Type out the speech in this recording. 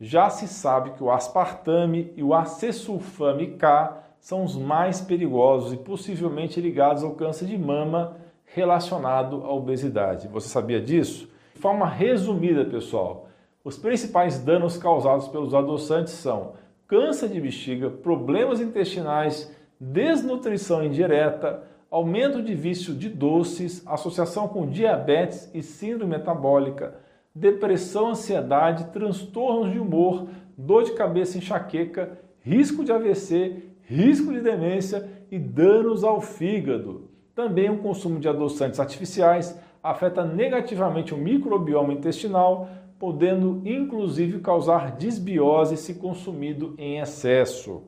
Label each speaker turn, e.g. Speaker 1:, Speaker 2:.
Speaker 1: já se sabe que o aspartame e o acesulfame K são os mais perigosos e possivelmente ligados ao câncer de mama relacionado à obesidade. Você sabia disso? De forma resumida, pessoal, os principais danos causados pelos adoçantes são câncer de bexiga, problemas intestinais, desnutrição indireta, aumento de vício de doces, associação com diabetes e síndrome metabólica, depressão, ansiedade, transtornos de humor, dor de cabeça, enxaqueca, risco de AVC, risco de demência e danos ao fígado. Também o consumo de adoçantes artificiais afeta negativamente o microbioma intestinal, podendo inclusive causar desbiose se consumido em excesso.